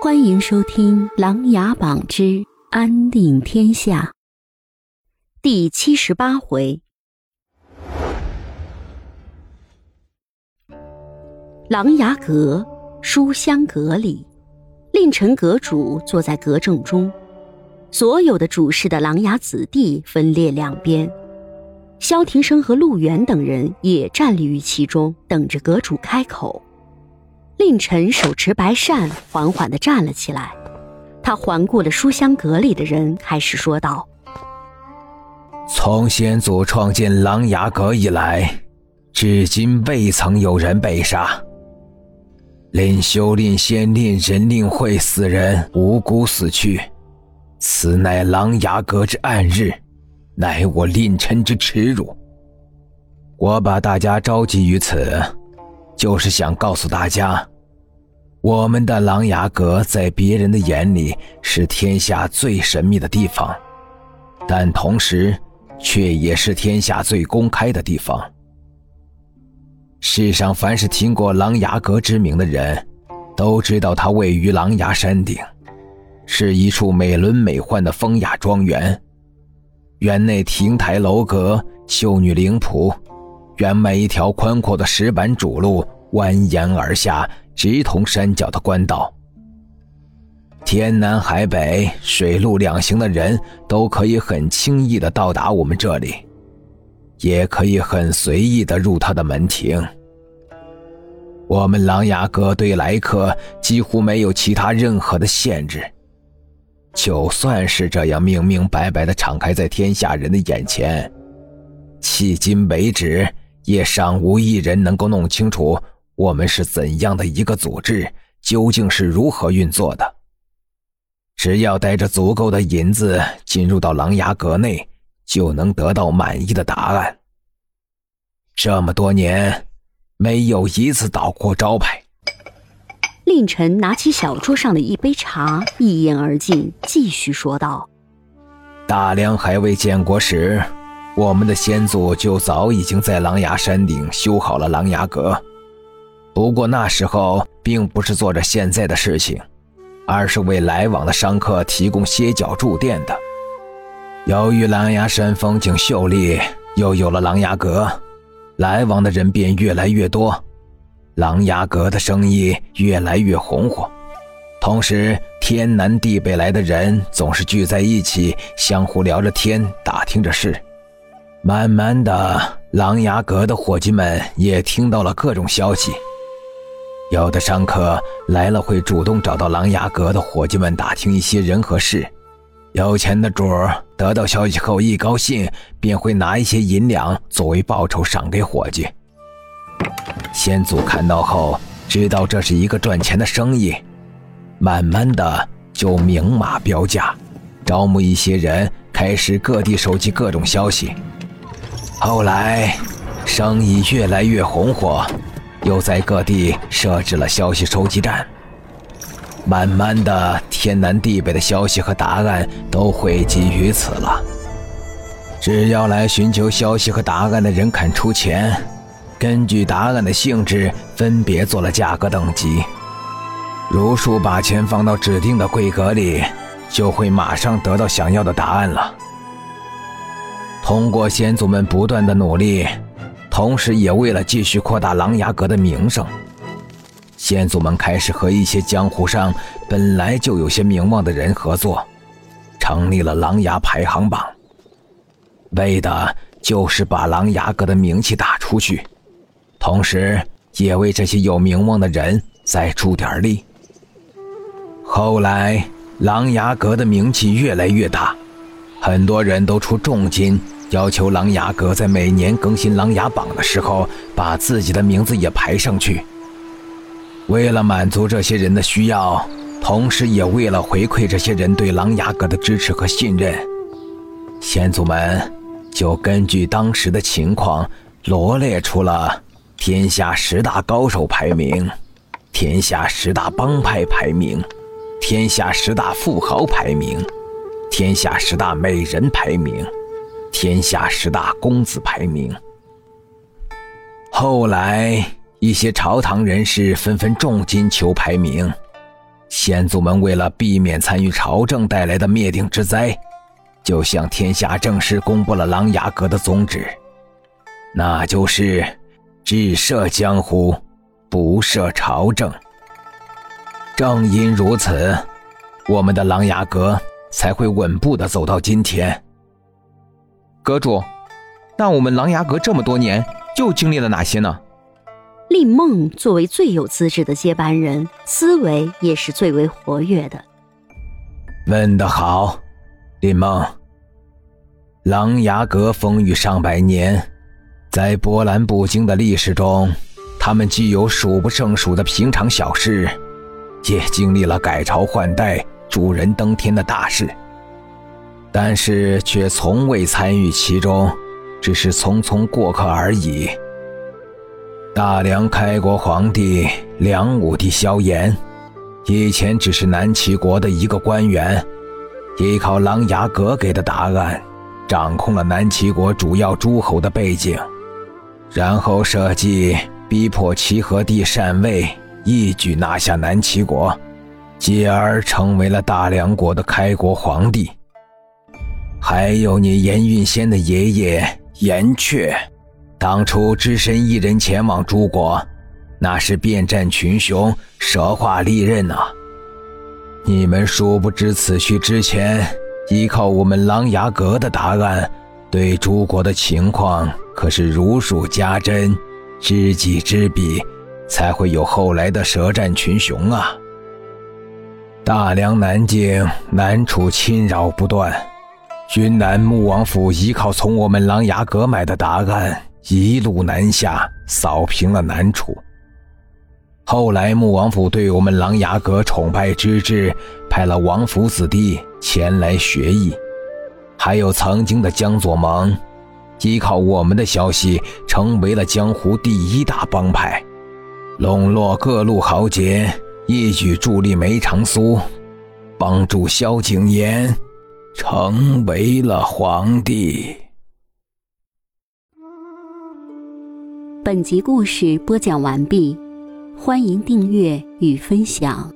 欢迎收听《琅琊榜之安定天下》第七十八回。琅琊阁书香阁里，令臣阁主坐在阁正中，所有的主事的琅琊子弟分列两边，萧庭生和陆远等人也站立于其中，等着阁主开口。令臣手持白扇，缓缓的站了起来。他环顾了书香阁里的人，开始说道：“从先祖创建琅琊阁以来，至今未曾有人被杀。令修、令仙、令人、令会四人无辜死去，此乃琅琊阁之暗日，乃我令臣之耻辱。我把大家召集于此。”就是想告诉大家，我们的琅琊阁在别人的眼里是天下最神秘的地方，但同时，却也是天下最公开的地方。世上凡是听过琅琊阁之名的人，都知道它位于琅琊山顶，是一处美轮美奂的风雅庄园，园内亭台楼阁，秀女灵仆。原外一条宽阔的石板主路蜿蜒而下，直通山脚的官道。天南海北、水陆两行的人都可以很轻易的到达我们这里，也可以很随意的入他的门庭。我们琅琊阁对来客几乎没有其他任何的限制，就算是这样明明白白的敞开在天下人的眼前，迄今为止。也尚无一人能够弄清楚我们是怎样的一个组织，究竟是如何运作的。只要带着足够的银子进入到狼牙阁内，就能得到满意的答案。这么多年，没有一次倒过招牌。令臣拿起小桌上的一杯茶，一饮而尽，继续说道：“大梁还未建国时。”我们的先祖就早已经在狼牙山顶修好了狼牙阁，不过那时候并不是做着现在的事情，而是为来往的商客提供歇脚住店的。由于琅琊山风景秀丽，又有了琅琊阁，来往的人便越来越多，琅琊阁的生意越来越红火。同时，天南地北来的人总是聚在一起，相互聊着天，打听着事。慢慢的，琅琊阁的伙计们也听到了各种消息。有的商客来了，会主动找到琅琊阁的伙计们打听一些人和事。有钱的主儿得到消息后一高兴，便会拿一些银两作为报酬赏给伙计。先祖看到后，知道这是一个赚钱的生意，慢慢的就明码标价，招募一些人，开始各地收集各种消息。后来，生意越来越红火，又在各地设置了消息收集站。慢慢的，天南地北的消息和答案都汇集于此了。只要来寻求消息和答案的人肯出钱，根据答案的性质分别做了价格等级。如数把钱放到指定的柜格里，就会马上得到想要的答案了。通过先祖们不断的努力，同时也为了继续扩大琅琊阁的名声，先祖们开始和一些江湖上本来就有些名望的人合作，成立了琅琊排行榜，为的就是把琅琊阁的名气打出去，同时也为这些有名望的人再助点力。后来，琅琊阁的名气越来越大，很多人都出重金。要求琅琊阁在每年更新琅琊榜的时候，把自己的名字也排上去。为了满足这些人的需要，同时也为了回馈这些人对琅琊阁的支持和信任，先祖们就根据当时的情况，罗列出了天下十大高手排名、天下十大帮派排名、天下十大富豪排名、天下十大美人排名。天下十大公子排名。后来，一些朝堂人士纷纷重金求排名，先祖们为了避免参与朝政带来的灭顶之灾，就向天下正式公布了琅琊阁的宗旨，那就是只摄江湖，不摄朝政。正因如此，我们的琅琊阁才会稳步的走到今天。阁主，那我们琅琊阁这么多年又经历了哪些呢？令梦作为最有资质的接班人，思维也是最为活跃的。问得好，令梦。琅琊阁风雨上百年，在波澜不惊的历史中，他们既有数不胜数的平常小事，也经历了改朝换代、主人登天的大事。但是却从未参与其中，只是匆匆过客而已。大梁开国皇帝梁武帝萧衍，以前只是南齐国的一个官员，依靠琅琊阁给的答案，掌控了南齐国主要诸侯的背景，然后设计逼迫齐和帝禅位，一举拿下南齐国，继而成为了大梁国的开国皇帝。还有你严运仙的爷爷严阙。当初只身一人前往诸国，那是遍战群雄，蛇化利刃呐。你们殊不知，此去之前，依靠我们琅琊阁的答案，对诸国的情况可是如数家珍，知己知彼，才会有后来的舌战群雄啊。大梁南境南楚侵扰不断，云南穆王府依靠从我们琅琊阁买的答案。一路南下，扫平了南楚。后来，穆王府对我们琅琊阁崇拜之至，派了王府子弟前来学艺。还有曾经的江左盟，依靠我们的消息，成为了江湖第一大帮派，笼络各路豪杰，一举助力梅长苏，帮助萧景琰，成为了皇帝。本集故事播讲完毕，欢迎订阅与分享。